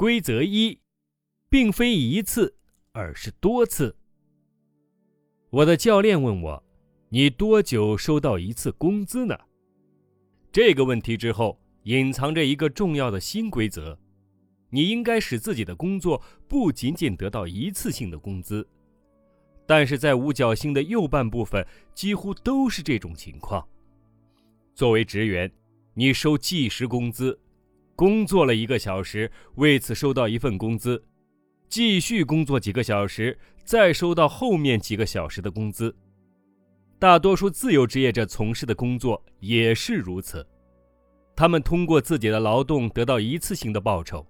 规则一，并非一次，而是多次。我的教练问我：“你多久收到一次工资呢？”这个问题之后隐藏着一个重要的新规则：你应该使自己的工作不仅仅得到一次性的工资。但是在五角星的右半部分几乎都是这种情况。作为职员，你收计时工资，工作了一个小时，为此收到一份工资，继续工作几个小时，再收到后面几个小时的工资。大多数自由职业者从事的工作也是如此，他们通过自己的劳动得到一次性的报酬。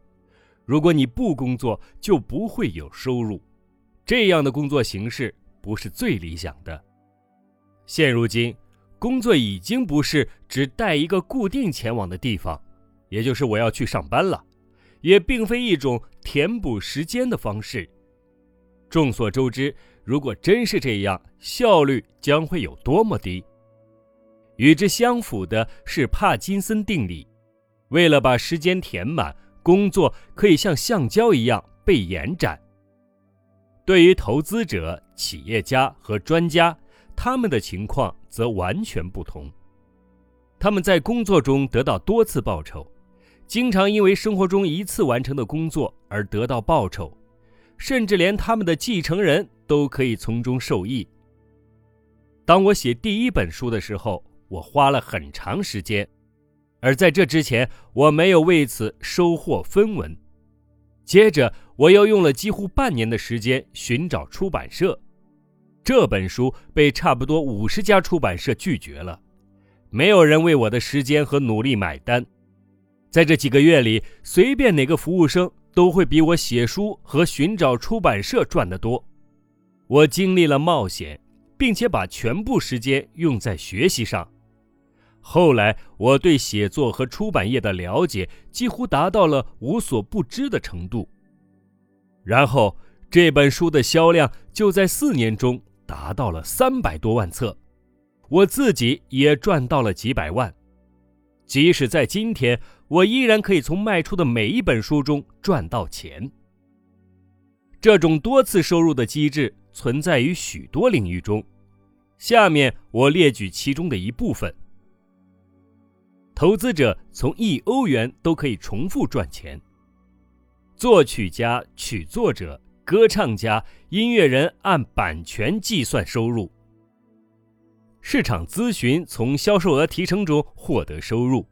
如果你不工作，就不会有收入。这样的工作形式不是最理想的。现如今，工作已经不是只带一个固定前往的地方，也就是我要去上班了，也并非一种填补时间的方式。众所周知，如果真是这样，效率将会有多么低。与之相符的是帕金森定理：为了把时间填满，工作可以像橡胶一样被延展。对于投资者、企业家和专家，他们的情况则完全不同。他们在工作中得到多次报酬，经常因为生活中一次完成的工作而得到报酬，甚至连他们的继承人都可以从中受益。当我写第一本书的时候，我花了很长时间，而在这之前，我没有为此收获分文。接着，我又用了几乎半年的时间寻找出版社。这本书被差不多五十家出版社拒绝了，没有人为我的时间和努力买单。在这几个月里，随便哪个服务生都会比我写书和寻找出版社赚得多。我经历了冒险，并且把全部时间用在学习上。后来，我对写作和出版业的了解几乎达到了无所不知的程度。然后，这本书的销量就在四年中达到了三百多万册，我自己也赚到了几百万。即使在今天，我依然可以从卖出的每一本书中赚到钱。这种多次收入的机制存在于许多领域中，下面我列举其中的一部分。投资者从一欧元都可以重复赚钱。作曲家、曲作者、歌唱家、音乐人按版权计算收入。市场咨询从销售额提成中获得收入。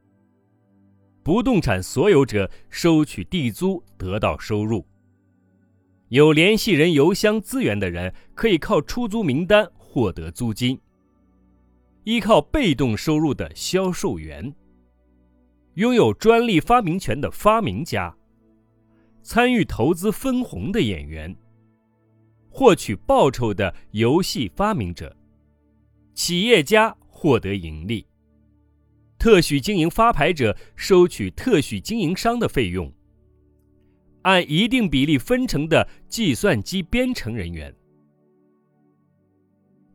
不动产所有者收取地租得到收入。有联系人邮箱资源的人可以靠出租名单获得租金。依靠被动收入的销售员。拥有专利发明权的发明家，参与投资分红的演员，获取报酬的游戏发明者，企业家获得盈利，特许经营发牌者收取特许经营商的费用，按一定比例分成的计算机编程人员。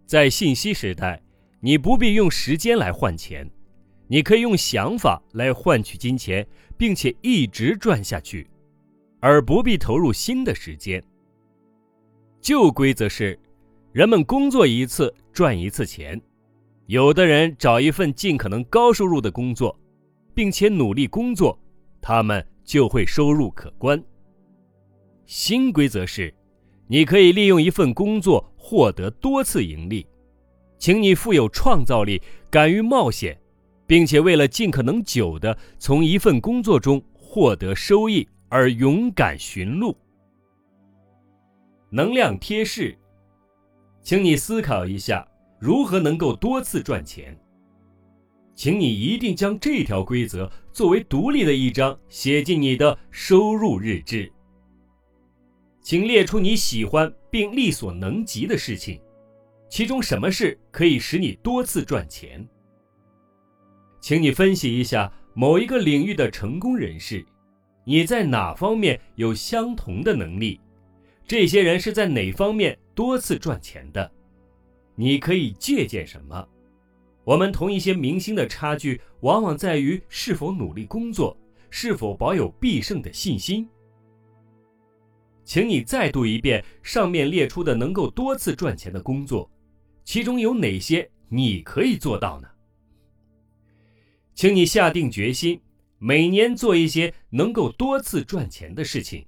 在信息时代，你不必用时间来换钱。你可以用想法来换取金钱，并且一直赚下去，而不必投入新的时间。旧规则是，人们工作一次赚一次钱，有的人找一份尽可能高收入的工作，并且努力工作，他们就会收入可观。新规则是，你可以利用一份工作获得多次盈利，请你富有创造力，敢于冒险。并且为了尽可能久的从一份工作中获得收益而勇敢寻路。能量贴士，请你思考一下如何能够多次赚钱。请你一定将这条规则作为独立的一章写进你的收入日志。请列出你喜欢并力所能及的事情，其中什么事可以使你多次赚钱？请你分析一下某一个领域的成功人士，你在哪方面有相同的能力？这些人是在哪方面多次赚钱的？你可以借鉴什么？我们同一些明星的差距，往往在于是否努力工作，是否保有必胜的信心。请你再读一遍上面列出的能够多次赚钱的工作，其中有哪些你可以做到呢？请你下定决心，每年做一些能够多次赚钱的事情。